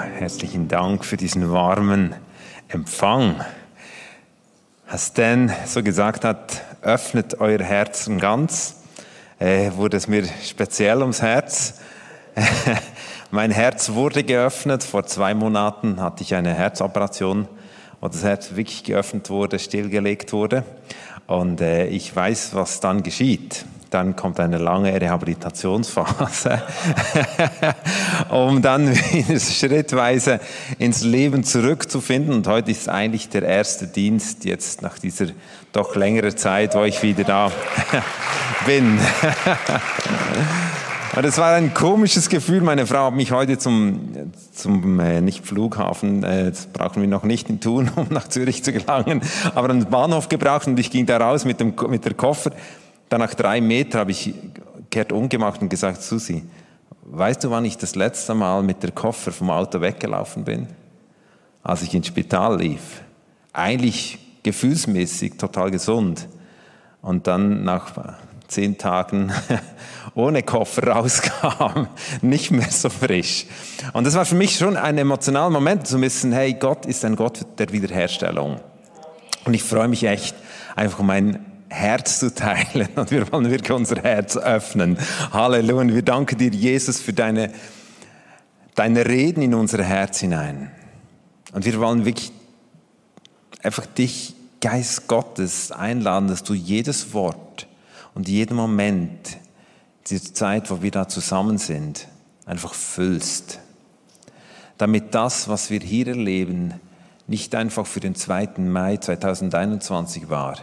Herzlichen Dank für diesen warmen Empfang. Als Stan so gesagt hat, öffnet euer Herzen ganz, äh, wurde es mir speziell ums Herz. mein Herz wurde geöffnet. Vor zwei Monaten hatte ich eine Herzoperation, wo das Herz wirklich geöffnet wurde, stillgelegt wurde. Und äh, ich weiß, was dann geschieht dann kommt eine lange Rehabilitationsphase, um dann wieder schrittweise ins Leben zurückzufinden. Und heute ist eigentlich der erste Dienst, jetzt nach dieser doch längeren Zeit, wo ich wieder da bin. Und es war ein komisches Gefühl. Meine Frau hat mich heute zum, zum äh, nicht Flughafen, äh, das brauchen wir noch nicht in tun, um nach Zürich zu gelangen, aber den Bahnhof gebracht und ich ging da raus mit dem mit der Koffer dann nach drei Metern habe ich kehrt umgemacht und gesagt, Susi, weißt du, wann ich das letzte Mal mit der Koffer vom Auto weggelaufen bin? Als ich ins Spital lief. Eigentlich gefühlsmäßig total gesund. Und dann nach zehn Tagen ohne Koffer rauskam, nicht mehr so frisch. Und das war für mich schon ein emotionaler Moment zu wissen, hey, Gott ist ein Gott der Wiederherstellung. Und ich freue mich echt einfach um ein Herz zu teilen und wir wollen wirklich unser Herz öffnen. Halleluja. Wir danken dir, Jesus, für deine, deine Reden in unser Herz hinein. Und wir wollen wirklich einfach dich, Geist Gottes, einladen, dass du jedes Wort und jeden Moment, diese Zeit, wo wir da zusammen sind, einfach füllst. Damit das, was wir hier erleben, nicht einfach für den 2. Mai 2021 war,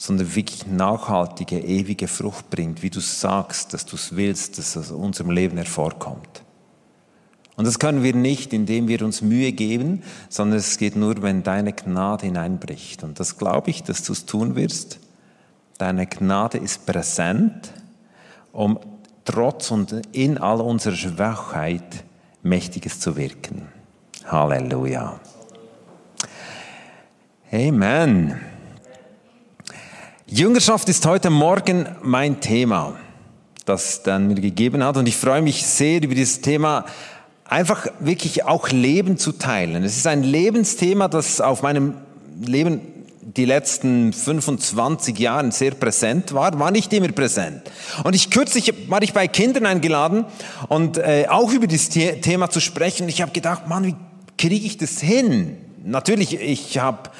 sondern wirklich nachhaltige, ewige Frucht bringt, wie du sagst, dass du es willst, dass es aus unserem Leben hervorkommt. Und das können wir nicht, indem wir uns Mühe geben, sondern es geht nur, wenn deine Gnade hineinbricht. Und das glaube ich, dass du es tun wirst. Deine Gnade ist präsent, um trotz und in all unserer Schwachheit Mächtiges zu wirken. Halleluja. Amen. Jüngerschaft ist heute Morgen mein Thema, das dann mir gegeben hat. Und ich freue mich sehr über dieses Thema, einfach wirklich auch Leben zu teilen. Es ist ein Lebensthema, das auf meinem Leben die letzten 25 Jahren sehr präsent war, war nicht immer präsent. Und ich kürzlich war ich bei Kindern eingeladen und äh, auch über dieses Thema zu sprechen. Ich habe gedacht, Mann, wie kriege ich das hin? Natürlich, ich habe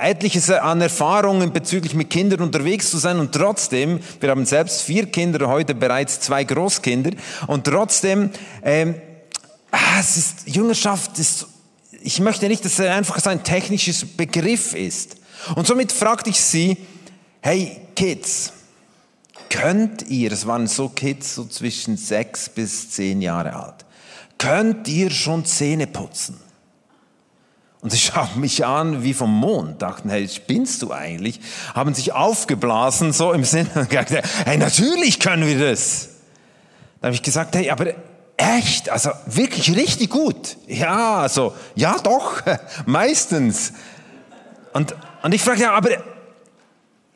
etliches an Erfahrungen bezüglich mit Kindern unterwegs zu sein und trotzdem, wir haben selbst vier Kinder, heute bereits zwei Großkinder und trotzdem, ähm, ah, es ist, Jüngerschaft ist, ich möchte nicht, dass es einfach ein technisches Begriff ist. Und somit fragte ich sie, hey Kids, könnt ihr, es waren so Kids so zwischen sechs bis zehn Jahre alt, könnt ihr schon Zähne putzen? Und sie schauten mich an wie vom Mond, dachten, hey, spinnst du eigentlich? Haben sich aufgeblasen, so im Sinne, hey, natürlich können wir das. Da habe ich gesagt, hey, aber echt, also wirklich richtig gut. Ja, also, ja doch, meistens. Und, und ich frage, ja, aber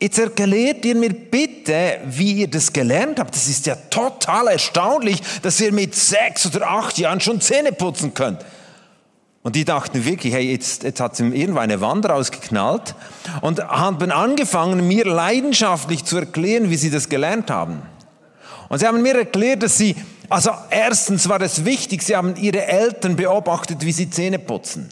jetzt erklärt ihr mir bitte, wie ihr das gelernt habt. Das ist ja total erstaunlich, dass ihr mit sechs oder acht Jahren schon Zähne putzen könnt. Und die dachten wirklich, hey, jetzt, jetzt hat ihm irgendwo eine Wand rausgeknallt und haben angefangen, mir leidenschaftlich zu erklären, wie sie das gelernt haben. Und sie haben mir erklärt, dass sie, also erstens war es wichtig, sie haben ihre Eltern beobachtet, wie sie Zähne putzen.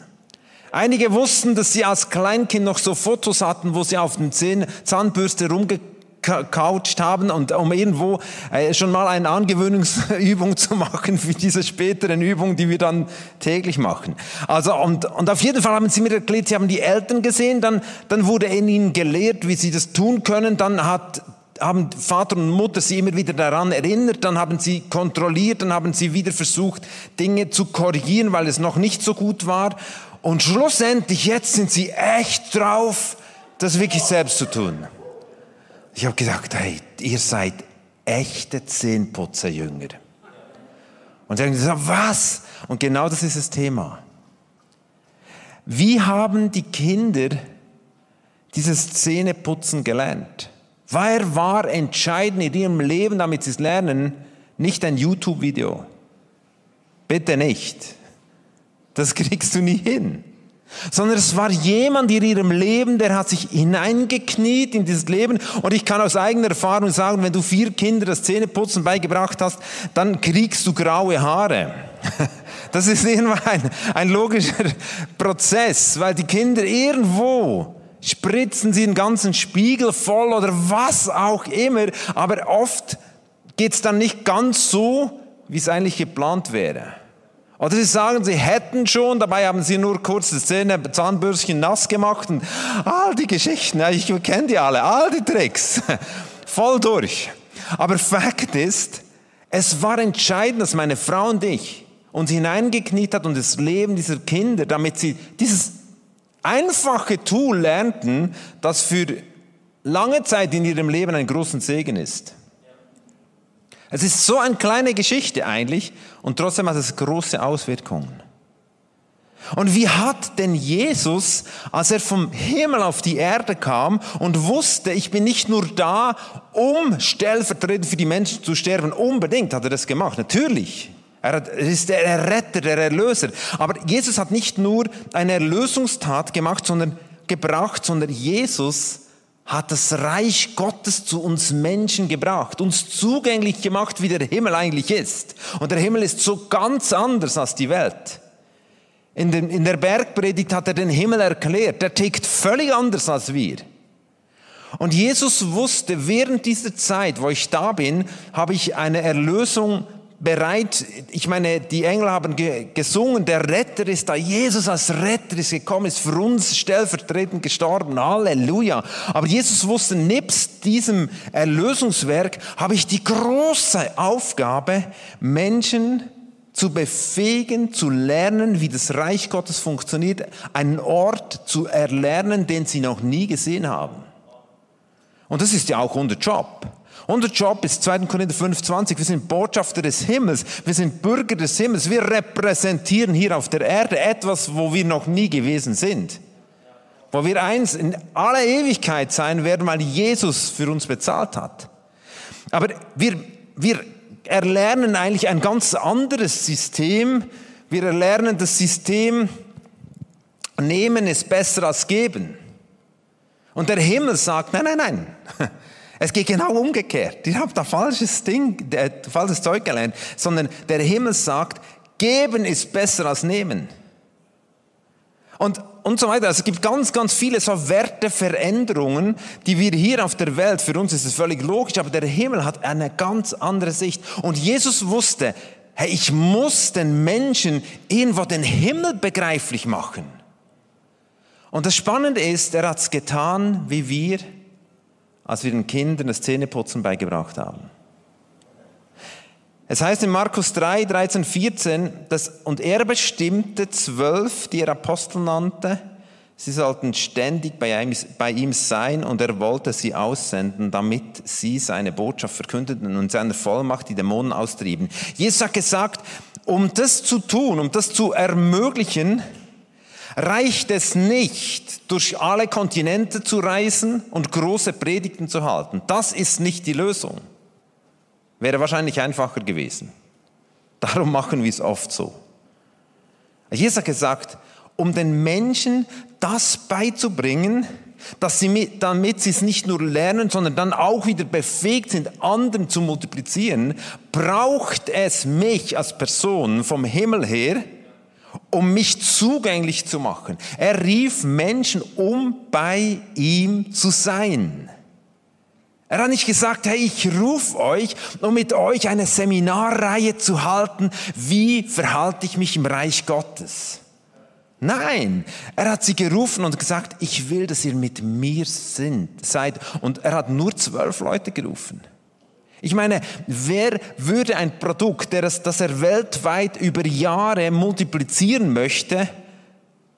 Einige wussten, dass sie als Kleinkind noch so Fotos hatten, wo sie auf den Zähnen, Zahnbürste rumgekriegt coucht haben und um irgendwo äh, schon mal eine Angewöhnungsübung zu machen für diese späteren Übungen, die wir dann täglich machen. Also und, und auf jeden Fall haben sie mir erklärt, sie haben die Eltern gesehen, dann, dann wurde in ihnen gelehrt, wie sie das tun können, dann hat haben Vater und Mutter sie immer wieder daran erinnert, dann haben sie kontrolliert, dann haben sie wieder versucht, Dinge zu korrigieren, weil es noch nicht so gut war. Und schlussendlich, jetzt sind sie echt drauf, das wirklich selbst zu tun. Ich habe gesagt, hey, ihr seid echte Zähnputzerjünger. Und sie haben gesagt, was? Und genau das ist das Thema. Wie haben die Kinder dieses Zähneputzen gelernt? Wer war entscheidend in ihrem Leben, damit sie es lernen? Nicht ein YouTube-Video. Bitte nicht. Das kriegst du nie hin. Sondern es war jemand in ihrem Leben, der hat sich hineingekniet in dieses Leben. Und ich kann aus eigener Erfahrung sagen, wenn du vier Kinder das Zähneputzen beigebracht hast, dann kriegst du graue Haare. Das ist irgendwann ein, ein logischer Prozess, weil die Kinder irgendwo spritzen sie den ganzen Spiegel voll oder was auch immer, aber oft geht es dann nicht ganz so, wie es eigentlich geplant wäre. Oder sie sagen, sie hätten schon, dabei haben sie nur kurz das Zähne, Zahnbürstchen nass gemacht und all die Geschichten, ich kenne die alle, all die Tricks, voll durch. Aber Fakt ist, es war entscheidend, dass meine Frau und ich uns hineingekniet hat und das Leben dieser Kinder, damit sie dieses einfache Tool lernten, das für lange Zeit in ihrem Leben ein großen Segen ist. Es ist so eine kleine Geschichte eigentlich und trotzdem hat es große Auswirkungen. Und wie hat denn Jesus, als er vom Himmel auf die Erde kam und wusste, ich bin nicht nur da, um stellvertretend für die Menschen zu sterben, unbedingt hat er das gemacht, natürlich. Er ist der Retter, der Erlöser. Aber Jesus hat nicht nur eine Erlösungstat gemacht, sondern gebracht, sondern Jesus hat das Reich Gottes zu uns Menschen gebracht, uns zugänglich gemacht, wie der Himmel eigentlich ist. Und der Himmel ist so ganz anders als die Welt. In, den, in der Bergpredigt hat er den Himmel erklärt. Der tickt völlig anders als wir. Und Jesus wusste, während dieser Zeit, wo ich da bin, habe ich eine Erlösung bereit, ich meine, die Engel haben gesungen, der Retter ist da, Jesus als Retter ist gekommen, ist für uns stellvertretend gestorben, Halleluja. Aber Jesus wusste, nebst diesem Erlösungswerk habe ich die große Aufgabe, Menschen zu befähigen, zu lernen, wie das Reich Gottes funktioniert, einen Ort zu erlernen, den sie noch nie gesehen haben. Und das ist ja auch unser Job. Unser Job ist 2. Korinther 5,20. Wir sind Botschafter des Himmels. Wir sind Bürger des Himmels. Wir repräsentieren hier auf der Erde etwas, wo wir noch nie gewesen sind. Wo wir eins in aller Ewigkeit sein werden, weil Jesus für uns bezahlt hat. Aber wir, wir erlernen eigentlich ein ganz anderes System. Wir erlernen das System, nehmen ist besser als geben. Und der Himmel sagt, nein, nein, nein. Es geht genau umgekehrt. Ihr habt da falsches Ding, äh, falsches Zeug gelernt, sondern der Himmel sagt, geben ist besser als nehmen. Und, und so weiter. Also es gibt ganz, ganz viele so Werteveränderungen, die wir hier auf der Welt, für uns ist es völlig logisch, aber der Himmel hat eine ganz andere Sicht. Und Jesus wusste, hey, ich muss den Menschen irgendwo den Himmel begreiflich machen. Und das Spannende ist, er hat es getan, wie wir als wir den Kindern das Zähneputzen beigebracht haben. Es heißt in Markus 3, 13, 14, dass, und er bestimmte zwölf, die er Apostel nannte, sie sollten ständig bei ihm, bei ihm sein und er wollte sie aussenden, damit sie seine Botschaft verkündeten und seine Vollmacht die Dämonen austrieben. Jesus hat gesagt, um das zu tun, um das zu ermöglichen, reicht es nicht, durch alle Kontinente zu reisen und große Predigten zu halten. Das ist nicht die Lösung. Wäre wahrscheinlich einfacher gewesen. Darum machen wir es oft so. Jesus hat gesagt, um den Menschen das beizubringen, dass sie damit sie es nicht nur lernen, sondern dann auch wieder befähigt sind, anderen zu multiplizieren, braucht es mich als Person vom Himmel her, um mich zugänglich zu machen. Er rief Menschen, um bei ihm zu sein. Er hat nicht gesagt, hey, ich rufe euch, um mit euch eine Seminarreihe zu halten, wie verhalte ich mich im Reich Gottes. Nein, er hat sie gerufen und gesagt, ich will, dass ihr mit mir sind, seid. Und er hat nur zwölf Leute gerufen. Ich meine, wer würde ein Produkt, das, das er weltweit über Jahre multiplizieren möchte,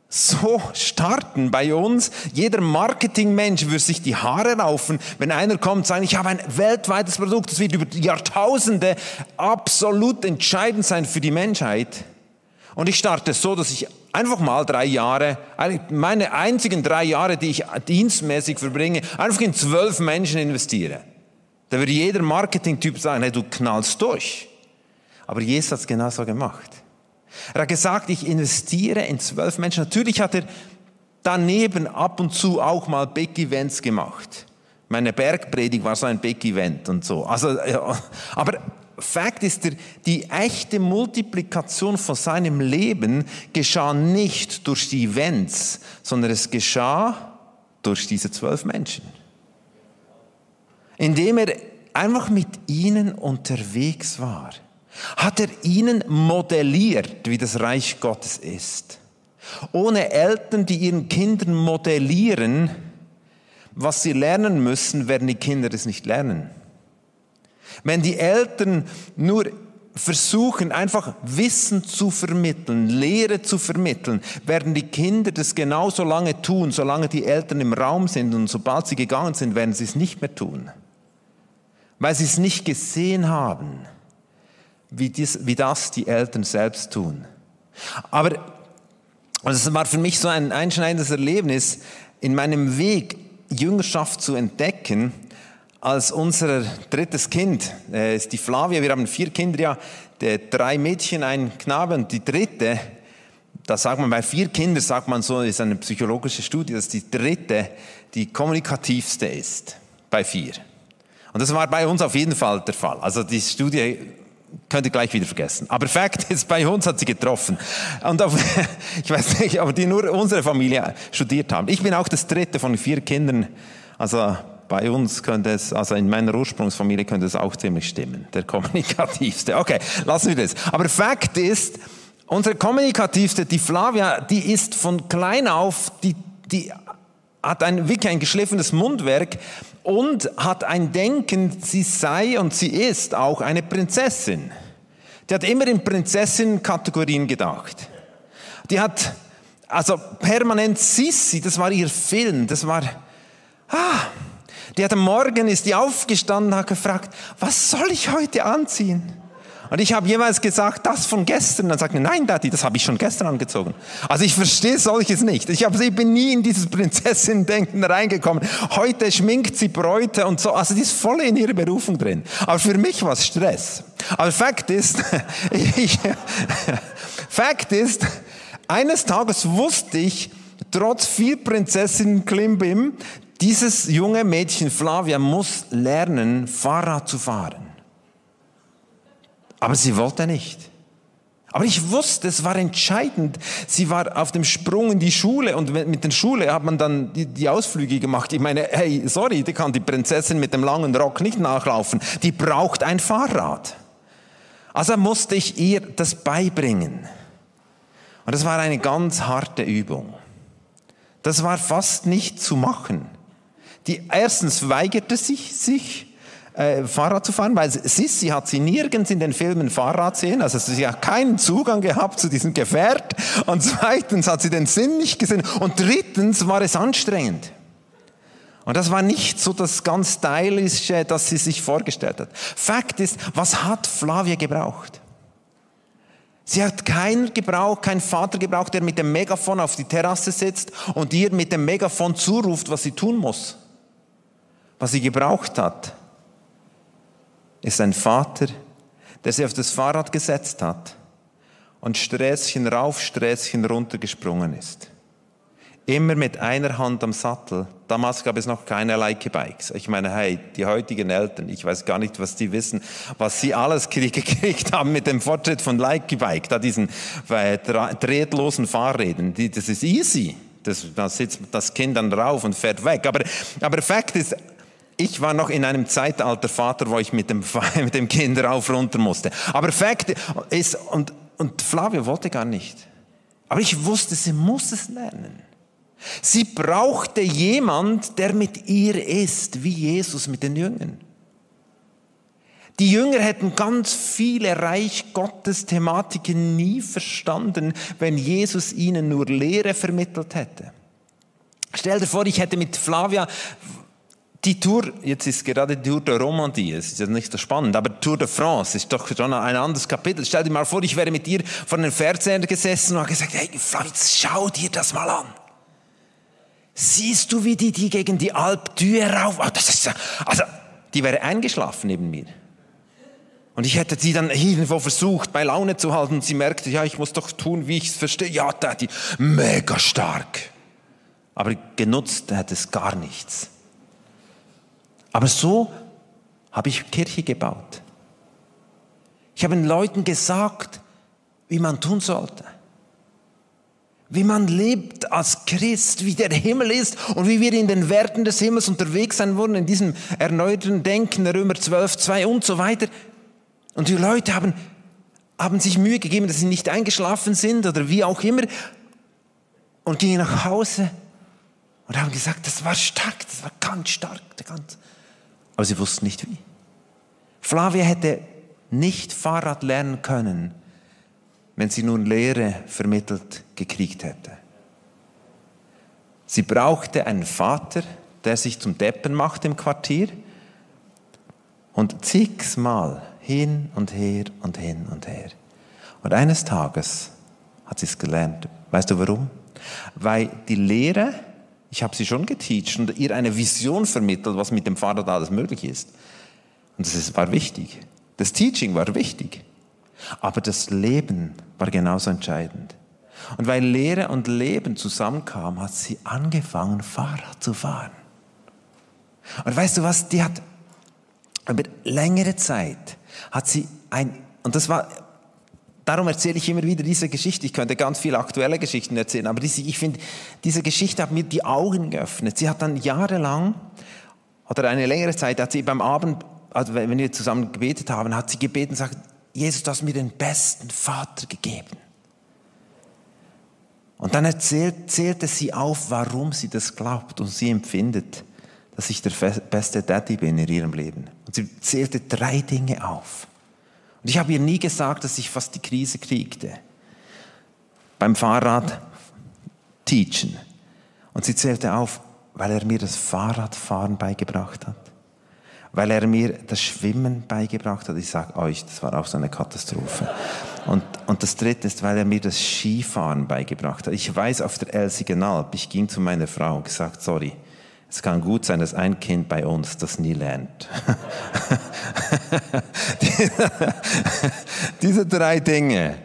so starten bei uns. Jeder Marketingmensch würde sich die Haare raufen, wenn einer kommt und sagt, ich habe ein weltweites Produkt, das wird über Jahrtausende absolut entscheidend sein für die Menschheit. Und ich starte so, dass ich einfach mal drei Jahre, meine einzigen drei Jahre, die ich dienstmäßig verbringe, einfach in zwölf Menschen investiere. Da würde jeder Marketing-Typ sagen, hey, du knallst durch. Aber Jesus hat es genauso gemacht. Er hat gesagt, ich investiere in zwölf Menschen. Natürlich hat er daneben ab und zu auch mal Big-Events gemacht. Meine Bergpredigt war so ein Big-Event und so. Also, ja, aber Fakt ist, die echte Multiplikation von seinem Leben geschah nicht durch die Events, sondern es geschah durch diese zwölf Menschen. Indem er einfach mit ihnen unterwegs war, hat er ihnen modelliert, wie das Reich Gottes ist. Ohne Eltern, die ihren Kindern modellieren, was sie lernen müssen, werden die Kinder es nicht lernen. Wenn die Eltern nur versuchen, einfach Wissen zu vermitteln, Lehre zu vermitteln, werden die Kinder das genauso lange tun, solange die Eltern im Raum sind und sobald sie gegangen sind, werden sie es nicht mehr tun. Weil sie es nicht gesehen haben, wie, dies, wie das die Eltern selbst tun. Aber es war für mich so ein einschneidendes Erlebnis, in meinem Weg Jüngerschaft zu entdecken, als unser drittes Kind, äh, ist die Flavia, wir haben vier Kinder, ja, drei Mädchen, ein Knabe und die dritte, da sagt man bei vier Kindern, sagt man so, ist eine psychologische Studie, dass die dritte die kommunikativste ist, bei vier. Und das war bei uns auf jeden Fall der Fall. Also die Studie könnt ihr gleich wieder vergessen. Aber Fakt ist, bei uns hat sie getroffen. Und auf, ich weiß nicht, aber die nur unsere Familie studiert haben. Ich bin auch das dritte von vier Kindern. Also bei uns könnte es, also in meiner Ursprungsfamilie könnte es auch ziemlich stimmen. Der kommunikativste. Okay, lassen wir das. Aber Fakt ist, unsere kommunikativste, die Flavia, die ist von klein auf, die, die hat ein, wirklich ein geschliffenes Mundwerk und hat ein Denken, sie sei und sie ist auch eine Prinzessin. Die hat immer in Prinzessin-Kategorien gedacht. Die hat also permanent Sissi, das war ihr Film, das war, ah, die hat am Morgen, ist die aufgestanden, hat gefragt, was soll ich heute anziehen? Und ich habe jeweils gesagt, das von gestern. Dann sagt er, nein, Daddy, das habe ich schon gestern angezogen. Also ich verstehe solches nicht. Ich, hab, ich bin nie in dieses Prinzessin-Denken reingekommen. Heute schminkt sie Bräute und so. Also die ist voll in ihrer Berufung drin. Aber für mich war es Stress. Aber Fakt ist, ich, Fakt ist, eines Tages wusste ich, trotz viel Prinzessin Klimbim, dieses junge Mädchen Flavia muss lernen, Fahrrad zu fahren. Aber sie wollte nicht. Aber ich wusste, es war entscheidend. Sie war auf dem Sprung in die Schule und mit der Schule hat man dann die, die, Ausflüge gemacht. Ich meine, hey, sorry, die kann die Prinzessin mit dem langen Rock nicht nachlaufen. Die braucht ein Fahrrad. Also musste ich ihr das beibringen. Und das war eine ganz harte Übung. Das war fast nicht zu machen. Die erstens weigerte sich, sich äh, Fahrrad zu fahren, weil Sissi hat sie nirgends in den Filmen Fahrrad sehen, also sie hat keinen Zugang gehabt zu diesem Gefährt und zweitens hat sie den Sinn nicht gesehen und drittens war es anstrengend. Und das war nicht so das ganz stylische, das sie sich vorgestellt hat. Fakt ist, was hat Flavia gebraucht? Sie hat keinen gebraucht, keinen Vater gebraucht, der mit dem Megafon auf die Terrasse sitzt und ihr mit dem Megafon zuruft, was sie tun muss. Was sie gebraucht hat, ist ein Vater, der sie auf das Fahrrad gesetzt hat und Sträßchen rauf, Sträßchen runter gesprungen ist. Immer mit einer Hand am Sattel. Damals gab es noch keine Like-Bikes. Ich meine, hey, die heutigen Eltern, ich weiß gar nicht, was die wissen, was sie alles gekriegt haben mit dem Fortschritt von Like-Bike, da diesen äh, drehtlosen Fahrrädern. das ist easy. Das, da sitzt das Kind dann drauf und fährt weg. Aber, aber Fakt ist, ich war noch in einem Zeitalter Vater, wo ich mit dem, mit dem Kind rauf runter musste. Aber Fakt ist, und, und Flavio wollte gar nicht. Aber ich wusste, sie muss es lernen. Sie brauchte jemand, der mit ihr ist, wie Jesus mit den Jüngern. Die Jünger hätten ganz viele Reich Gottes Thematiken nie verstanden, wenn Jesus ihnen nur Lehre vermittelt hätte. Stell dir vor, ich hätte mit Flavia die Tour, jetzt ist gerade die Tour der Romandie, es ist ja nicht so spannend, aber Tour de France ist doch schon ein anderes Kapitel. Stell dir mal vor, ich wäre mit dir vor einem Fernseher gesessen und habe gesagt, hey, Fritz, schau dir das mal an. Siehst du, wie die, die gegen die Alp rauf, oh, das ist, also, die wäre eingeschlafen neben mir. Und ich hätte sie dann irgendwo versucht, bei Laune zu halten. Und sie merkte, ja, ich muss doch tun, wie ich es verstehe. Ja, Daddy, mega stark. Aber genutzt hätte es gar nichts. Aber so habe ich Kirche gebaut. Ich habe den Leuten gesagt, wie man tun sollte. Wie man lebt als Christ, wie der Himmel ist und wie wir in den Werten des Himmels unterwegs sein wollen, in diesem erneuten Denken, Römer 12, 2 und so weiter. Und die Leute haben, haben sich Mühe gegeben, dass sie nicht eingeschlafen sind oder wie auch immer und gingen nach Hause und haben gesagt, das war stark, das war ganz stark. Ganz. Aber sie wussten nicht wie. Flavia hätte nicht Fahrrad lernen können, wenn sie nun Lehre vermittelt gekriegt hätte. Sie brauchte einen Vater, der sich zum Deppen macht im Quartier und zigmal hin und her und hin und her. Und eines Tages hat sie es gelernt. Weißt du warum? Weil die Lehre, ich habe sie schon geteacht und ihr eine Vision vermittelt, was mit dem Fahrrad alles möglich ist. Und das war wichtig. Das Teaching war wichtig. Aber das Leben war genauso entscheidend. Und weil Lehre und Leben zusammenkamen, hat sie angefangen, Fahrrad zu fahren. Und weißt du was, die hat über längere Zeit hat sie ein, und das war, darum erzähle ich immer wieder diese Geschichte. Ich könnte ganz viele aktuelle Geschichten erzählen, aber diese, ich finde, diese Geschichte hat mir die Augen geöffnet. Sie hat dann jahrelang oder eine längere Zeit, hat sie beim Abend, also wenn wir zusammen gebetet haben, hat sie gebeten gesagt, Jesus, du hast mir den besten Vater gegeben. Und dann erzählt, zählte sie auf, warum sie das glaubt und sie empfindet, dass ich der beste Daddy bin in ihrem Leben. Und sie zählte drei Dinge auf. Und ich habe ihr nie gesagt, dass ich fast die Krise kriegte. Beim Fahrrad teachen. Und sie zählte auf, weil er mir das Fahrradfahren beigebracht hat. Weil er mir das Schwimmen beigebracht hat. Ich sage euch, das war auch so eine Katastrophe. Und, und das dritte ist, weil er mir das Skifahren beigebracht hat. Ich weiß, auf der Elsigenalp, ich ging zu meiner Frau und gesagt, sorry, es kann gut sein, dass ein Kind bei uns das nie lernt. Diese drei Dinge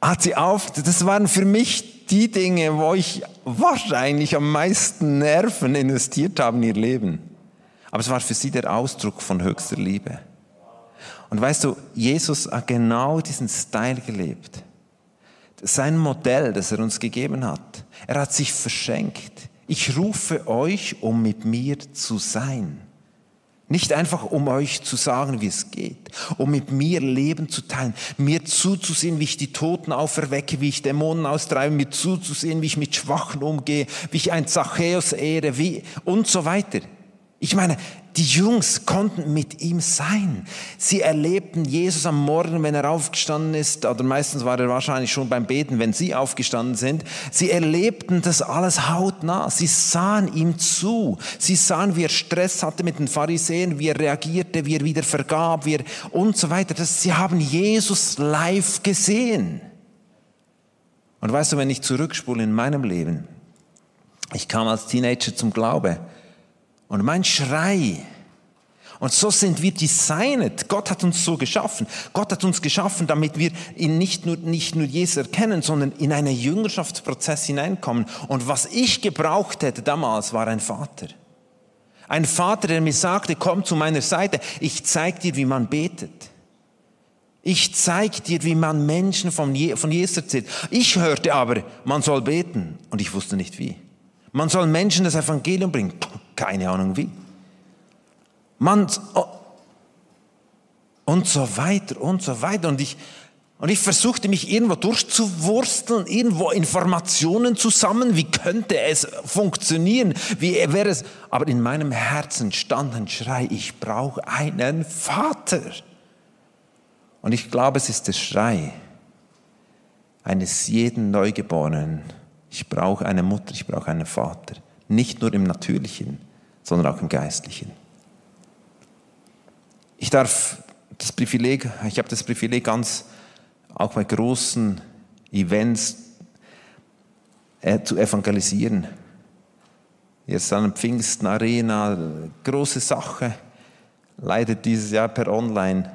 hat sie auf, das waren für mich die Dinge, wo ich wahrscheinlich am meisten Nerven investiert habe in ihr Leben. Aber es war für sie der Ausdruck von höchster Liebe. Und weißt du, Jesus hat genau diesen Style gelebt. Sein Modell, das er uns gegeben hat. Er hat sich verschenkt. Ich rufe euch, um mit mir zu sein. Nicht einfach, um euch zu sagen, wie es geht, um mit mir Leben zu teilen, mir zuzusehen, wie ich die Toten auferwecke, wie ich Dämonen austreibe, mir zuzusehen, wie ich mit Schwachen umgehe, wie ich ein Zachäus ehre, wie und so weiter. Ich meine, die Jungs konnten mit ihm sein. Sie erlebten Jesus am Morgen, wenn er aufgestanden ist, oder meistens war er wahrscheinlich schon beim Beten, wenn sie aufgestanden sind. Sie erlebten das alles hautnah. Sie sahen ihm zu. Sie sahen, wie er Stress hatte mit den Pharisäern, wie er reagierte, wie er wieder vergab, wie er und so weiter. Das, sie haben Jesus live gesehen. Und weißt du, wenn ich zurückspule in meinem Leben, ich kam als Teenager zum Glaube und mein Schrei. Und so sind wir designet. Gott hat uns so geschaffen. Gott hat uns geschaffen, damit wir ihn nicht nur, nicht nur Jesus erkennen, sondern in einen Jüngerschaftsprozess hineinkommen. Und was ich gebraucht hätte damals, war ein Vater. Ein Vater, der mir sagte, komm zu meiner Seite, ich zeig dir, wie man betet. Ich zeig dir, wie man Menschen von, Je von Jesus erzählt. Ich hörte aber, man soll beten. Und ich wusste nicht wie. Man soll Menschen das Evangelium bringen. Keine Ahnung wie. Man, und so weiter und so weiter. Und ich, und ich versuchte mich irgendwo durchzuwursteln, irgendwo Informationen zusammen. Wie könnte es funktionieren? Wie wäre es? Aber in meinem Herzen stand ein Schrei, ich brauche einen Vater. Und ich glaube, es ist der Schrei eines jeden Neugeborenen. Ich brauche eine Mutter, ich brauche einen Vater. Nicht nur im Natürlichen, sondern auch im Geistlichen. Ich darf das Privileg, ich habe das Privileg ganz auch bei großen Events äh, zu evangelisieren. Jetzt an Pfingsten Arena, große Sache, leider dieses Jahr per Online.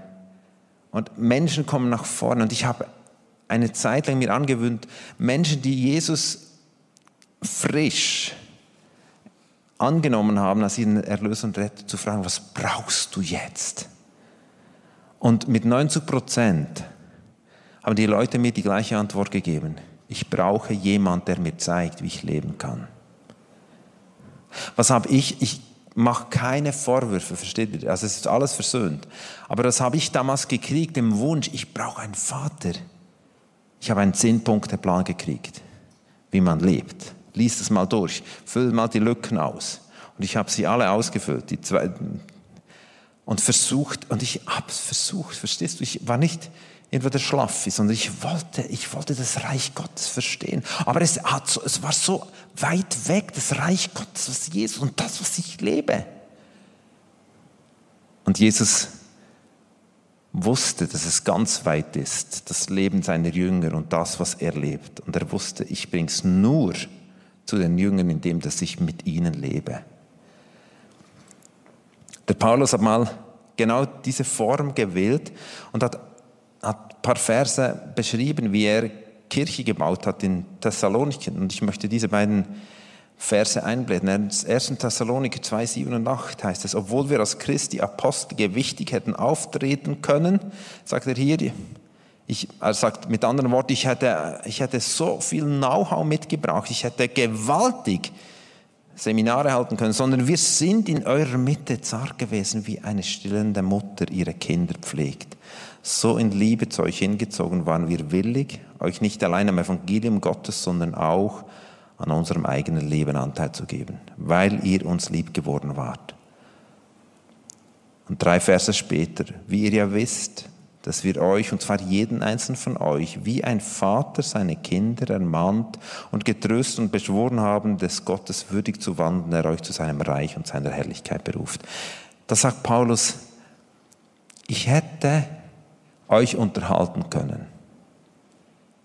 Und Menschen kommen nach vorne. Und ich habe eine Zeit lang mir angewöhnt, Menschen, die Jesus frisch angenommen haben als ihren Erlöser und Retter, zu fragen, was brauchst du jetzt? Und mit 90 Prozent haben die Leute mir die gleiche Antwort gegeben. Ich brauche jemand, der mir zeigt, wie ich leben kann. Was habe ich? Ich mache keine Vorwürfe, versteht ihr? Also es ist alles versöhnt. Aber das habe ich damals gekriegt, im Wunsch, ich brauche einen Vater. Ich habe einen Zehn-Punkte-Plan gekriegt, wie man lebt. Lies das mal durch, füll mal die Lücken aus. Und ich habe sie alle ausgefüllt, die zwei, und versucht, und ich habe es versucht, verstehst du, ich war nicht entweder schlaffi, sondern ich wollte, ich wollte das Reich Gottes verstehen. Aber es, hat es war so weit weg, das Reich Gottes, was Jesus und das, was ich lebe. Und Jesus wusste, dass es ganz weit ist, das Leben seiner Jünger und das, was er lebt. Und er wusste, ich bringe es nur zu den Jüngern, indem dass ich mit ihnen lebe. Der Paulus hat mal genau diese Form gewählt und hat hat ein paar Verse beschrieben, wie er Kirche gebaut hat in Thessaloniken. Und ich möchte diese beiden Verse einblenden. In 1. Thessaloniker 2, 7 und 8 heißt es, obwohl wir als Christi Apostel gewichtig hätten auftreten können, sagt er hier, ich, er sagt mit anderen Worten, ich hätte, ich hätte so viel Know-how mitgebracht, ich hätte gewaltig Seminare halten können, sondern wir sind in eurer Mitte zart gewesen, wie eine stillende Mutter ihre Kinder pflegt so in Liebe zu euch hingezogen waren wir willig, euch nicht allein am Evangelium Gottes, sondern auch an unserem eigenen Leben Anteil zu geben, weil ihr uns lieb geworden wart. Und drei Verse später, wie ihr ja wisst, dass wir euch, und zwar jeden einzelnen von euch, wie ein Vater seine Kinder ermahnt und getröstet und beschworen haben, des Gottes würdig zu wandeln, der euch zu seinem Reich und seiner Herrlichkeit beruft. Da sagt Paulus, ich hätte euch unterhalten können.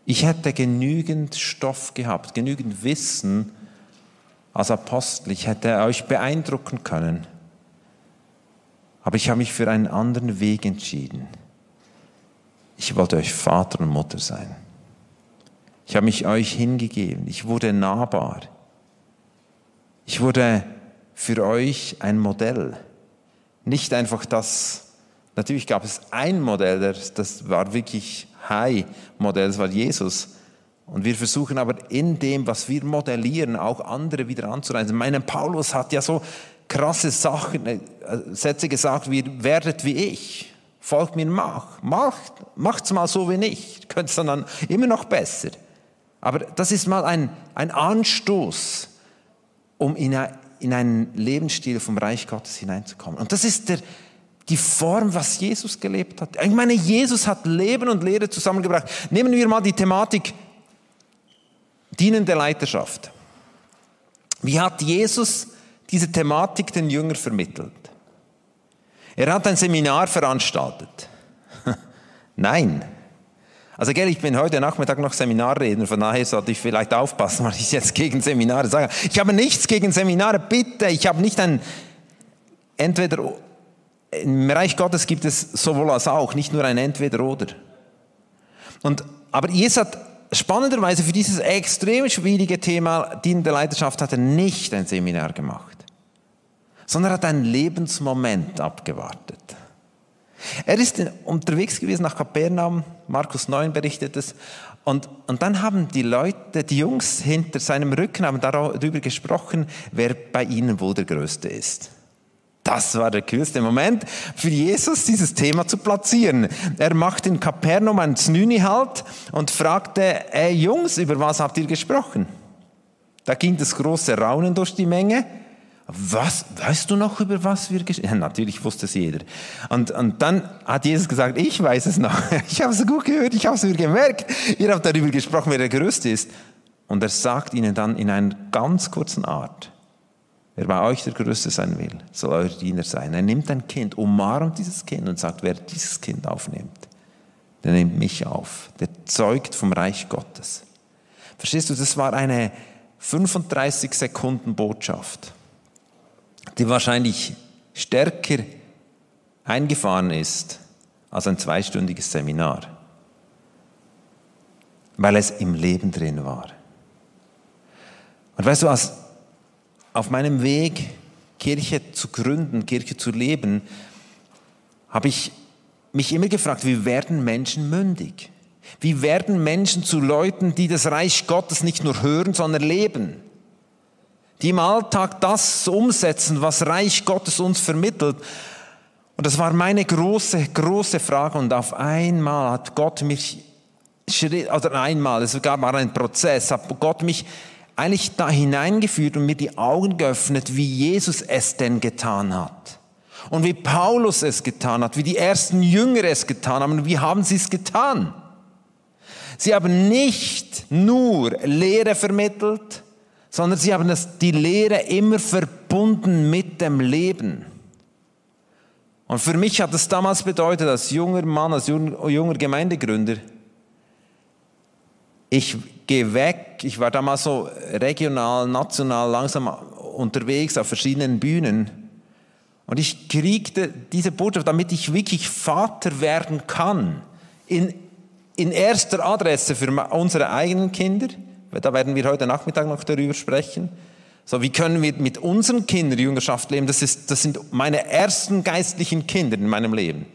Ich hätte genügend Stoff gehabt, genügend Wissen als Apostel. Ich hätte euch beeindrucken können. Aber ich habe mich für einen anderen Weg entschieden. Ich wollte euch Vater und Mutter sein. Ich habe mich euch hingegeben. Ich wurde nahbar. Ich wurde für euch ein Modell. Nicht einfach das, Natürlich gab es ein Modell, das war wirklich High-Modell, das war Jesus. Und wir versuchen aber in dem, was wir modellieren, auch andere wieder anzureißen. Mein Paulus hat ja so krasse Sachen, äh, Sätze gesagt, wie werdet wie ich, folgt mir mach, macht, macht's mal so wie ich, könnt es dann immer noch besser. Aber das ist mal ein, ein Anstoß, um in, ein, in einen Lebensstil vom Reich Gottes hineinzukommen. Und das ist der, die Form, was Jesus gelebt hat. Ich meine, Jesus hat Leben und Lehre zusammengebracht. Nehmen wir mal die Thematik dienende Leiterschaft. Wie hat Jesus diese Thematik den Jüngern vermittelt? Er hat ein Seminar veranstaltet. Nein. Also, gell, ich bin heute Nachmittag noch Seminarredner, von daher sollte ich vielleicht aufpassen, was ich jetzt gegen Seminare sage. Ich habe nichts gegen Seminare, bitte. Ich habe nicht ein entweder im Reich Gottes gibt es sowohl als auch, nicht nur ein Entweder-Oder. Und, aber Jesus hat spannenderweise für dieses extrem schwierige Thema dienende Leidenschaft hat er nicht ein Seminar gemacht, sondern hat einen Lebensmoment abgewartet. Er ist unterwegs gewesen nach Kapernaum, Markus 9 berichtet es, und, und dann haben die Leute, die Jungs hinter seinem Rücken, haben darüber gesprochen, wer bei ihnen wohl der Größte ist. Das war der kühlste Moment für Jesus, dieses Thema zu platzieren. Er macht in Kapernaum ein Znüni halt und fragte, ey Jungs, über was habt ihr gesprochen? Da ging das große Raunen durch die Menge. Was, weißt du noch, über was wir gesprochen haben? Ja, natürlich wusste es jeder. Und, und dann hat Jesus gesagt, ich weiß es noch. Ich habe es gut gehört, ich habe es mir gemerkt. Ihr habt darüber gesprochen, wer der Größte ist. Und er sagt ihnen dann in einer ganz kurzen Art, Wer bei euch der Größte sein will, soll euer Diener sein. Er nimmt ein Kind, umarmt dieses Kind und sagt, wer dieses Kind aufnimmt, der nimmt mich auf. Der zeugt vom Reich Gottes. Verstehst du, das war eine 35 Sekunden Botschaft, die wahrscheinlich stärker eingefahren ist als ein zweistündiges Seminar, weil es im Leben drin war. Und weißt du was, auf meinem Weg, Kirche zu gründen, Kirche zu leben, habe ich mich immer gefragt, wie werden Menschen mündig? Wie werden Menschen zu Leuten, die das Reich Gottes nicht nur hören, sondern leben? Die im Alltag das umsetzen, was Reich Gottes uns vermittelt. Und das war meine große, große Frage. Und auf einmal hat Gott mich, oder einmal, es gab mal einen Prozess, hat Gott mich eigentlich da hineingeführt und mir die Augen geöffnet, wie Jesus es denn getan hat. Und wie Paulus es getan hat, wie die ersten Jünger es getan haben. Und wie haben sie es getan? Sie haben nicht nur Lehre vermittelt, sondern sie haben das, die Lehre immer verbunden mit dem Leben. Und für mich hat es damals bedeutet, als junger Mann, als junger Gemeindegründer, ich gehe weg. Ich war damals so regional, national langsam unterwegs auf verschiedenen Bühnen. Und ich kriegte diese Botschaft, damit ich wirklich Vater werden kann. In, in erster Adresse für unsere eigenen Kinder. Da werden wir heute Nachmittag noch darüber sprechen. So, wie können wir mit unseren Kindern Jüngerschaft leben? Das, ist, das sind meine ersten geistlichen Kinder in meinem Leben.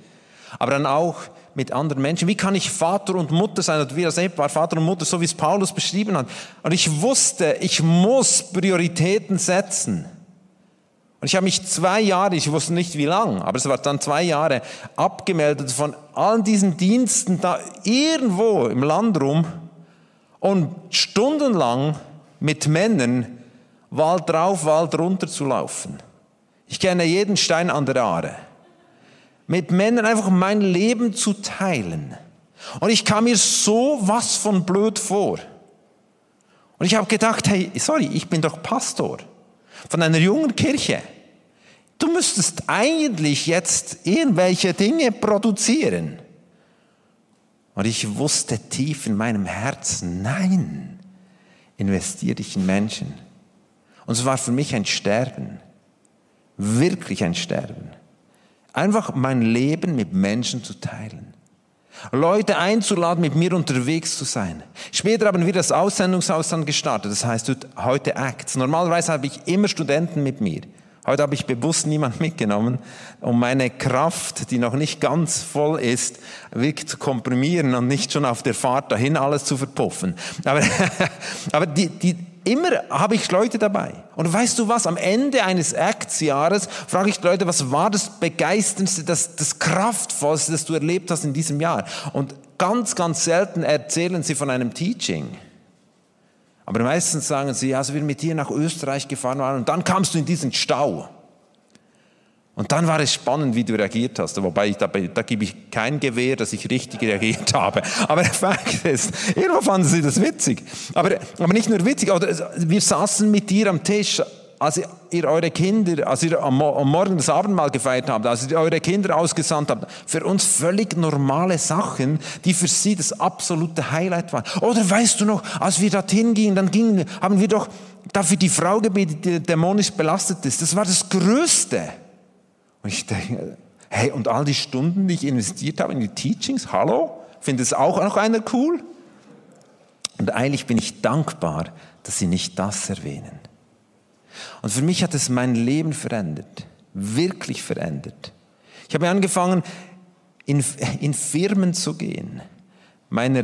Aber dann auch mit anderen Menschen? Wie kann ich Vater und Mutter sein? Und wir als Ehepaar, Vater und Mutter, so wie es Paulus beschrieben hat. Und ich wusste, ich muss Prioritäten setzen. Und ich habe mich zwei Jahre, ich wusste nicht wie lang, aber es war dann zwei Jahre, abgemeldet von allen diesen Diensten da irgendwo im Land rum und stundenlang mit Männern Wald drauf, Wald runter zu laufen. Ich kenne jeden Stein an der Aare mit Männern einfach mein Leben zu teilen. Und ich kam mir so was von blöd vor. Und ich habe gedacht, hey, sorry, ich bin doch Pastor von einer jungen Kirche. Du müsstest eigentlich jetzt irgendwelche Dinge produzieren. Und ich wusste tief in meinem Herzen, nein, investiere dich in Menschen. Und es war für mich ein Sterben, wirklich ein Sterben. Einfach mein Leben mit Menschen zu teilen. Leute einzuladen, mit mir unterwegs zu sein. Später haben wir das Aussendungshaus dann gestartet. Das heißt heute Acts. Normalerweise habe ich immer Studenten mit mir. Heute habe ich bewusst niemand mitgenommen, um meine Kraft, die noch nicht ganz voll ist, wirklich zu komprimieren und nicht schon auf der Fahrt dahin alles zu verpuffen. Aber, aber die, die, immer habe ich Leute dabei. Und weißt du was? Am Ende eines Acts-Jahres frage ich Leute, was war das Begeisterndste, das, das Kraftvollste, das du erlebt hast in diesem Jahr? Und ganz, ganz selten erzählen sie von einem Teaching. Aber meistens sagen sie, als wir mit dir nach Österreich gefahren waren und dann kamst du in diesen Stau. Und dann war es spannend, wie du reagiert hast. Wobei, ich, da, da gebe ich kein Gewähr, dass ich richtig reagiert habe. Aber der Fakt ist, irgendwo fanden sie das witzig. Aber, aber nicht nur witzig, wir saßen mit dir am Tisch, als ihr eure Kinder, als ihr am, Morgen das Abendmahl gefeiert habt, als ihr eure Kinder ausgesandt habt, für uns völlig normale Sachen, die für sie das absolute Highlight waren. Oder weißt du noch, als wir dorthin gingen, dann gingen, haben wir doch dafür die Frau gebetet, die dämonisch belastet ist. Das war das Größte. Und ich denke, hey, und all die Stunden, die ich investiert habe in die Teachings, hallo? Findet es auch noch einer cool? Und eigentlich bin ich dankbar, dass sie nicht das erwähnen. Und für mich hat es mein Leben verändert, wirklich verändert. Ich habe angefangen, in, in Firmen zu gehen, meiner,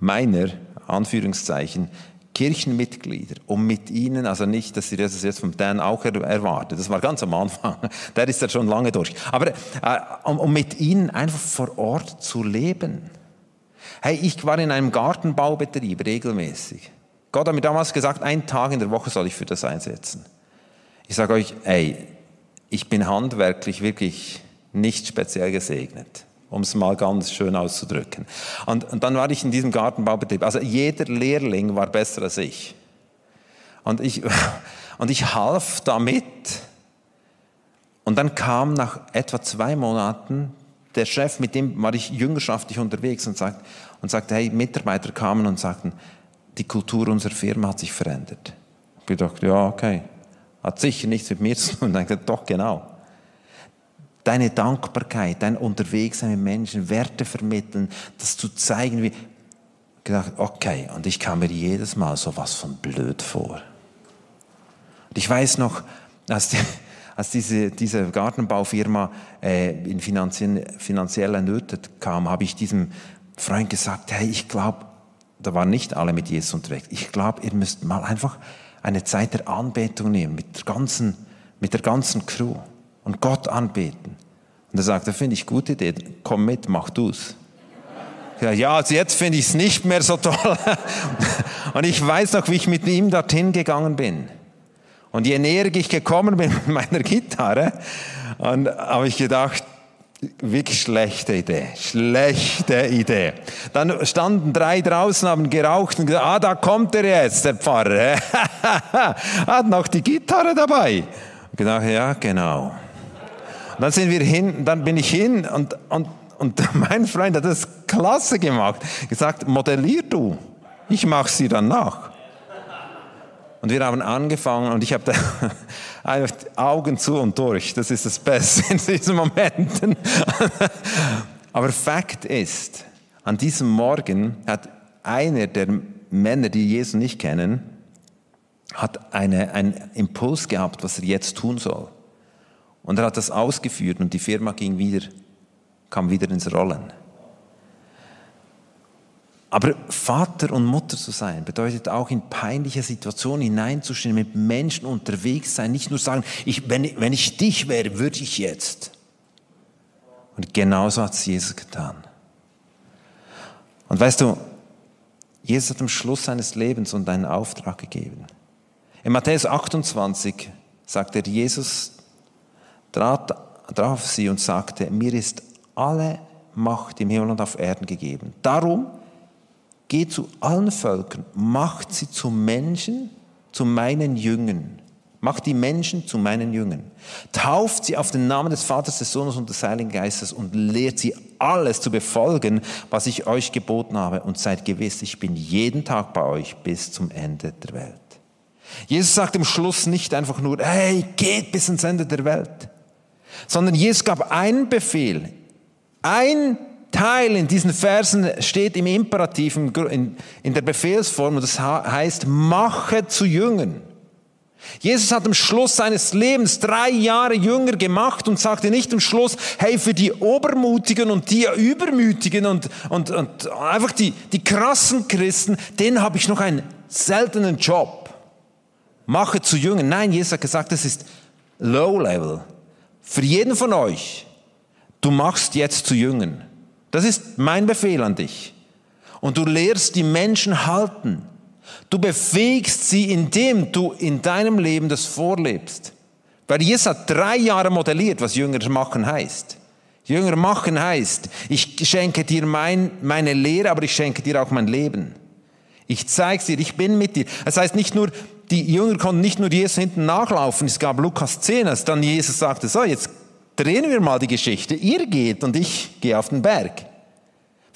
meiner, Anführungszeichen, Kirchenmitglieder, um mit ihnen, also nicht, dass ihr das jetzt vom Dan auch erwartet, das war ganz am Anfang, der ist ja schon lange durch, aber äh, um, um mit ihnen einfach vor Ort zu leben. Hey, ich war in einem Gartenbaubetrieb regelmäßig. Gott hat mir damals gesagt, einen Tag in der Woche soll ich für das einsetzen. Ich sage euch, ey, ich bin handwerklich wirklich nicht speziell gesegnet um es mal ganz schön auszudrücken. Und, und dann war ich in diesem Gartenbaubetrieb. Also jeder Lehrling war besser als ich. Und ich, und ich half damit. Und dann kam nach etwa zwei Monaten der Chef, mit dem war ich jüngerschaftlich unterwegs und, sagt, und sagte, hey, Mitarbeiter kamen und sagten, die Kultur unserer Firma hat sich verändert. Ich dachte, ja, okay, hat sicher nichts mit mir zu tun. Und dann doch, genau. deine Dankbarkeit, dein Unterwegssein mit Menschen, Werte vermitteln, das zu zeigen, wie, gedacht, okay, und ich kam mir jedes Mal so was von blöd vor. Und ich weiß noch, als, die, als diese, diese Gartenbaufirma äh, in finanzielle Nöte kam, habe ich diesem Freund gesagt, hey, ich glaube, da waren nicht alle mit Jesus unterwegs, ich glaube, ihr müsst mal einfach eine Zeit der Anbetung nehmen mit der ganzen, mit der ganzen Crew und Gott anbeten. Und er sagt, das finde ich gute Idee, komm mit, mach du's. Ja, ja, also jetzt finde ich es nicht mehr so toll. Und ich weiß noch, wie ich mit ihm dorthin gegangen bin. Und je näher ich gekommen bin mit meiner Gitarre, habe ich gedacht, wirklich schlechte Idee, schlechte Idee. Dann standen drei draußen, haben geraucht und gesagt, ah, da kommt er jetzt, der Pfarrer. Hat noch die Gitarre dabei. Und gedacht, ja, genau. Und dann sind wir hin, dann bin ich hin und, und und mein Freund hat das klasse gemacht. Gesagt, modellier du. Ich mache sie dann nach. Und wir haben angefangen und ich habe einfach Augen zu und durch. Das ist das Beste in diesen Momenten. Aber Fakt ist, an diesem Morgen hat einer der Männer, die Jesus nicht kennen, hat eine, einen Impuls gehabt, was er jetzt tun soll. Und er hat das ausgeführt und die Firma ging wieder kam wieder ins Rollen. Aber Vater und Mutter zu sein bedeutet auch in peinliche Situationen hineinzustehen, mit Menschen unterwegs sein, nicht nur sagen, ich, wenn, wenn ich dich wäre, würde ich jetzt. Und genauso hat es Jesus getan. Und weißt du, Jesus hat am Schluss seines Lebens uns einen Auftrag gegeben. In Matthäus 28 sagt er, Jesus trat, traf sie und sagte, mir ist alle Macht im Himmel und auf Erden gegeben. Darum geht zu allen Völkern, macht sie zu Menschen, zu meinen Jüngern. Macht die Menschen zu meinen Jüngern. Tauft sie auf den Namen des Vaters, des Sohnes und des Heiligen Geistes und lehrt sie alles zu befolgen, was ich euch geboten habe. Und seid gewiss, ich bin jeden Tag bei euch bis zum Ende der Welt. Jesus sagt im Schluss nicht einfach nur, hey, geht bis ins Ende der Welt, sondern Jesus gab einen Befehl. Ein Teil in diesen Versen steht im Imperativ, in, der Befehlsform, und das heißt, mache zu Jüngern. Jesus hat am Schluss seines Lebens drei Jahre jünger gemacht und sagte nicht am Schluss, hey, für die Obermutigen und die Übermütigen und, und, und einfach die, die krassen Christen, denen habe ich noch einen seltenen Job. Mache zu Jüngern. Nein, Jesus hat gesagt, das ist Low Level. Für jeden von euch du machst jetzt zu Jüngern. Das ist mein Befehl an dich. Und du lehrst die Menschen halten. Du befähigst sie, indem du in deinem Leben das vorlebst. Weil Jesus hat drei Jahre modelliert, was Jünger machen heißt. Jünger machen heißt, ich schenke dir mein, meine Lehre, aber ich schenke dir auch mein Leben. Ich zeige dir, ich bin mit dir. Das heißt nicht nur, die Jünger konnten nicht nur Jesus hinten nachlaufen. Es gab Lukas 10, als dann Jesus sagte, so, jetzt drehen wir mal die Geschichte. Ihr geht und ich gehe auf den Berg.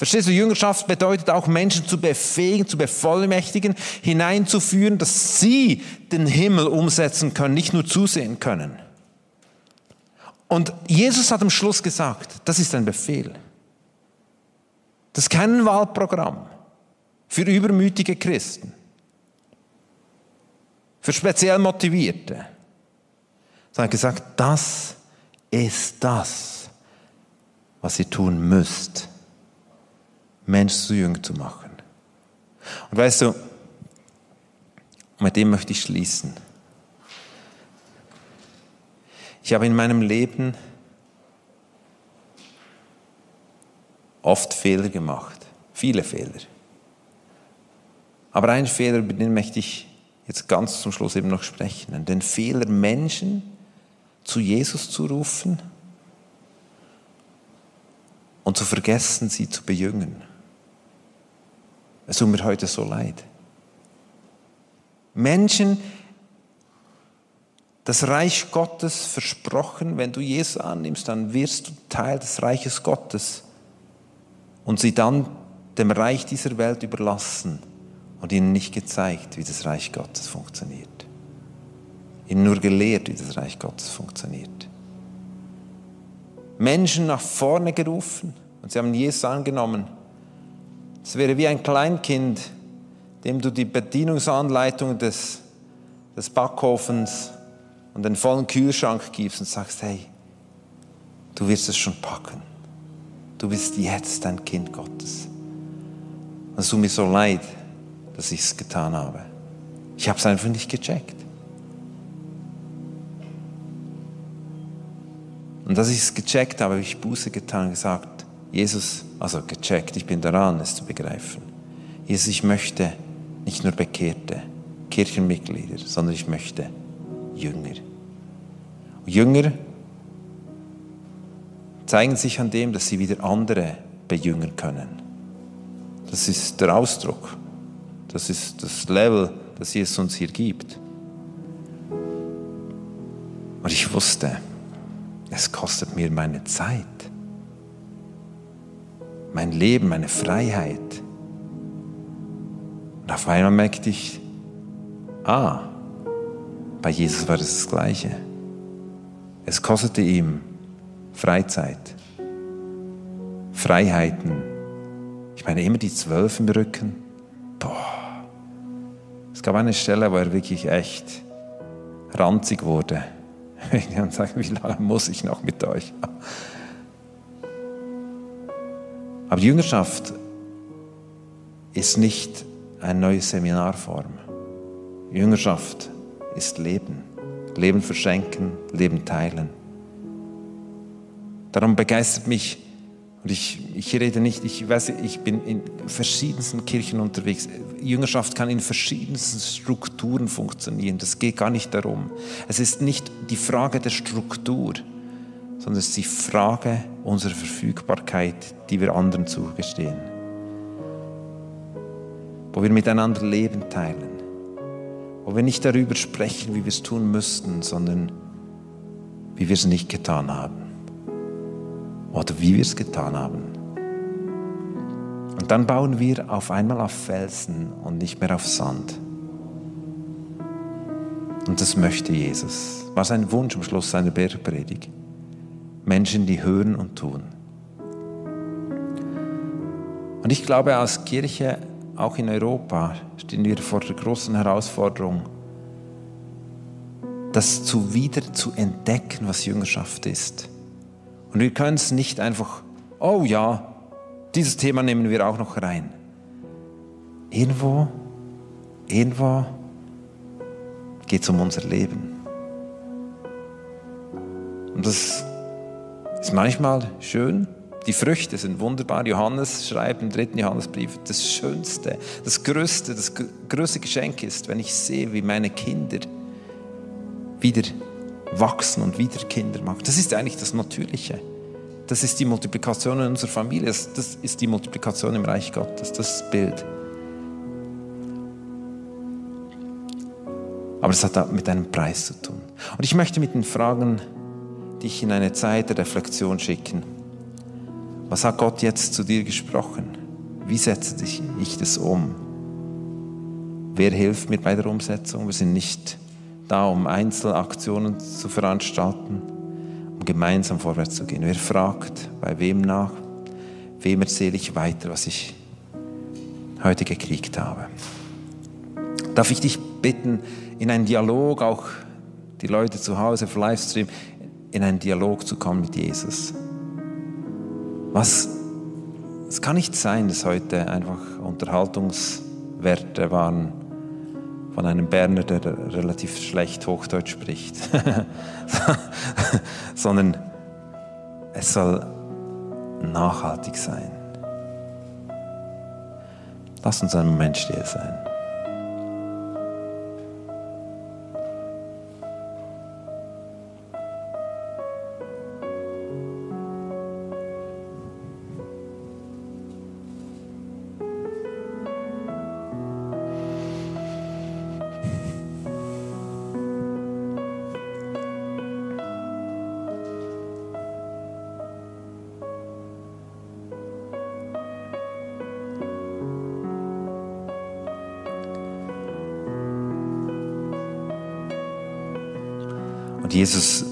Verstehst du, Jüngerschaft bedeutet auch Menschen zu befähigen, zu bevollmächtigen, hineinzuführen, dass sie den Himmel umsetzen können, nicht nur zusehen können. Und Jesus hat am Schluss gesagt, das ist ein Befehl. Das ist kein Wahlprogramm für übermütige Christen, für speziell Motivierte. Er hat gesagt, das ist das, was ihr tun müsst, Mensch zu Jünger zu machen. Und weißt du, mit dem möchte ich schließen. Ich habe in meinem Leben oft Fehler gemacht, viele Fehler. Aber ein Fehler, über den möchte ich jetzt ganz zum Schluss eben noch sprechen. Den Fehler, Menschen zu Jesus zu rufen und zu vergessen, sie zu bejüngen. Es tut mir heute so leid. Menschen, das Reich Gottes versprochen, wenn du Jesus annimmst, dann wirst du Teil des Reiches Gottes und sie dann dem Reich dieser Welt überlassen und ihnen nicht gezeigt, wie das Reich Gottes funktioniert ihnen nur gelehrt, wie das Reich Gottes funktioniert. Menschen nach vorne gerufen und sie haben Jesus angenommen. Es wäre wie ein Kleinkind, dem du die Bedienungsanleitung des, des Backofens und den vollen Kühlschrank gibst und sagst, hey, du wirst es schon packen. Du bist jetzt ein Kind Gottes. Und es tut mir so leid, dass ich es getan habe. Ich habe es einfach nicht gecheckt. Und als ich es gecheckt habe, habe ich Buße getan und gesagt, Jesus, also gecheckt, ich bin daran, es zu begreifen. Jesus, ich möchte nicht nur Bekehrte, Kirchenmitglieder, sondern ich möchte Jünger. Jünger zeigen sich an dem, dass sie wieder andere bejüngern können. Das ist der Ausdruck. Das ist das Level, das Jesus uns hier gibt. Und ich wusste, es kostet mir meine Zeit, mein Leben, meine Freiheit. Und auf einmal merkte ich, ah, bei Jesus war das das Gleiche. Es kostete ihm Freizeit, Freiheiten. Ich meine, immer die Zwölf im Rücken. Boah. Es gab eine Stelle, wo er wirklich echt ranzig wurde. Und sagte, wie lange muss ich noch mit euch? Aber Jüngerschaft ist nicht eine neue Seminarform. Jüngerschaft ist Leben. Leben verschenken, Leben teilen. Darum begeistert mich, und ich, ich rede nicht, ich weiß, ich bin in verschiedensten Kirchen unterwegs. Jüngerschaft kann in verschiedensten Strukturen funktionieren. Das geht gar nicht darum. Es ist nicht die Frage der Struktur, sondern es ist die Frage unserer Verfügbarkeit, die wir anderen zugestehen. Wo wir miteinander Leben teilen. Wo wir nicht darüber sprechen, wie wir es tun müssten, sondern wie wir es nicht getan haben oder wie wir es getan haben. Und dann bauen wir auf einmal auf Felsen und nicht mehr auf Sand. Und das möchte Jesus. War sein Wunsch am Schluss seiner Bergpredigt. Menschen, die hören und tun. Und ich glaube, als Kirche, auch in Europa, stehen wir vor der großen Herausforderung, das zu wieder zu entdecken, was Jüngerschaft ist. Und wir können es nicht einfach, oh ja, dieses Thema nehmen wir auch noch rein. Irgendwo, irgendwo geht es um unser Leben. Und das ist manchmal schön. Die Früchte sind wunderbar. Johannes schreibt im dritten Johannesbrief, das Schönste, das Größte, das größte Geschenk ist, wenn ich sehe, wie meine Kinder wieder wachsen und wieder Kinder machen. Das ist eigentlich das Natürliche. Das ist die Multiplikation in unserer Familie. Das ist die Multiplikation im Reich Gottes. Das Bild. Aber es hat mit einem Preis zu tun. Und ich möchte mit den Fragen dich in eine Zeit der Reflexion schicken. Was hat Gott jetzt zu dir gesprochen? Wie setze ich das um? Wer hilft mir bei der Umsetzung? Wir sind nicht da, um Einzelaktionen zu veranstalten, um gemeinsam vorwärts zu gehen. Wer fragt, bei wem nach? Wem erzähle ich weiter, was ich heute gekriegt habe? Darf ich dich bitten, in einen Dialog, auch die Leute zu Hause auf Livestream, in einen Dialog zu kommen mit Jesus. Was, es kann nicht sein, dass heute einfach Unterhaltungswerte waren von einem Berner, der relativ schlecht Hochdeutsch spricht, sondern es soll nachhaltig sein. Lass uns einen Moment still sein. Jesus,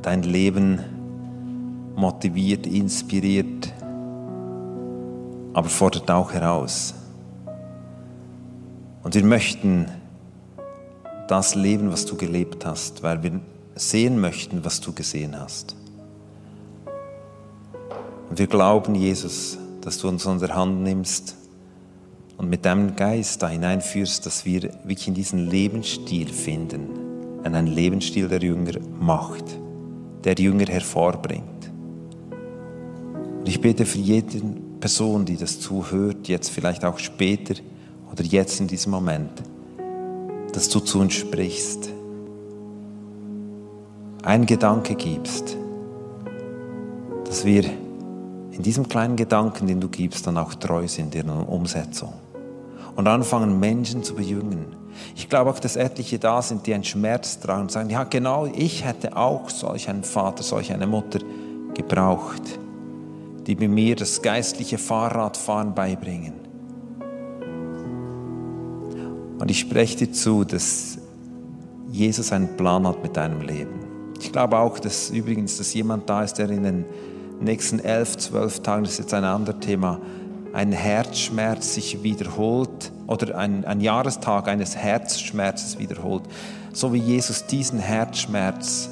dein Leben motiviert, inspiriert, aber fordert auch heraus. Und wir möchten das leben, was du gelebt hast, weil wir sehen möchten, was du gesehen hast. Und wir glauben, Jesus, dass du uns unter Hand nimmst und mit deinem Geist da hineinführst, dass wir wirklich in diesen Lebensstil finden, in einen Lebensstil, der Jünger macht, der Jünger hervorbringt. Und ich bete für jede Person, die das zuhört, jetzt vielleicht auch später oder jetzt in diesem Moment, dass du zu uns sprichst, einen Gedanke gibst, dass wir in diesem kleinen Gedanken, den du gibst, dann auch treu sind in der Umsetzung und anfangen, Menschen zu bejüngen. Ich glaube auch, dass etliche da sind, die einen Schmerz tragen und sagen, ja genau, ich hätte auch solch einen Vater, solch eine Mutter gebraucht, die mir das geistliche Fahrradfahren beibringen. Und ich spreche dir zu, dass Jesus einen Plan hat mit deinem Leben. Ich glaube auch, dass übrigens, dass jemand da ist, der in den nächsten elf, zwölf Tagen, das ist jetzt ein anderes Thema, ein Herzschmerz sich wiederholt oder ein, ein Jahrestag eines Herzschmerzes wiederholt, so wie Jesus diesen Herzschmerz,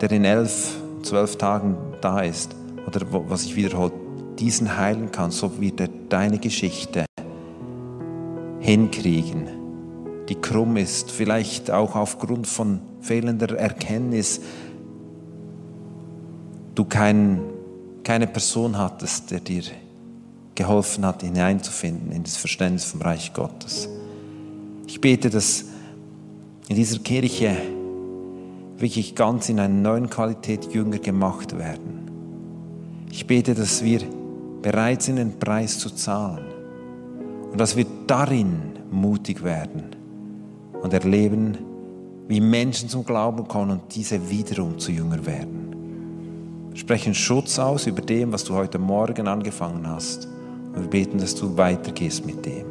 der in elf, zwölf Tagen da ist oder was sich wiederholt, diesen heilen kann, so wird er deine Geschichte hinkriegen, die krumm ist, vielleicht auch aufgrund von fehlender Erkenntnis, du kein, keine Person hattest, der dir geholfen hat, hineinzufinden in das Verständnis vom Reich Gottes. Ich bete, dass in dieser Kirche wirklich ganz in einer neuen Qualität Jünger gemacht werden. Ich bete, dass wir bereit sind, den Preis zu zahlen und dass wir darin mutig werden und erleben, wie Menschen zum Glauben kommen und diese wiederum zu Jünger werden sprechen Schutz aus über dem, was du heute Morgen angefangen hast. Und wir beten, dass du weitergehst mit dem.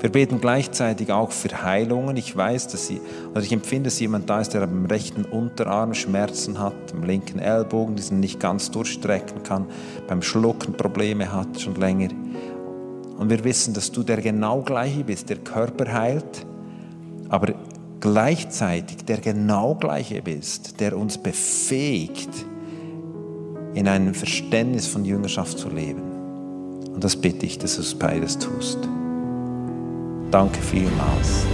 Wir beten gleichzeitig auch für Heilungen. Ich weiß, dass sie, oder ich empfinde, dass jemand da ist, der am rechten Unterarm Schmerzen hat, am linken Ellbogen, diesen nicht ganz durchstrecken kann, beim Schlucken Probleme hat schon länger. Und wir wissen, dass du der genau gleiche bist, der Körper heilt, aber gleichzeitig der genau gleiche bist, der uns befähigt, in einem Verständnis von Jüngerschaft zu leben. Und das bitte ich, dass du es beides tust. Danke vielmals.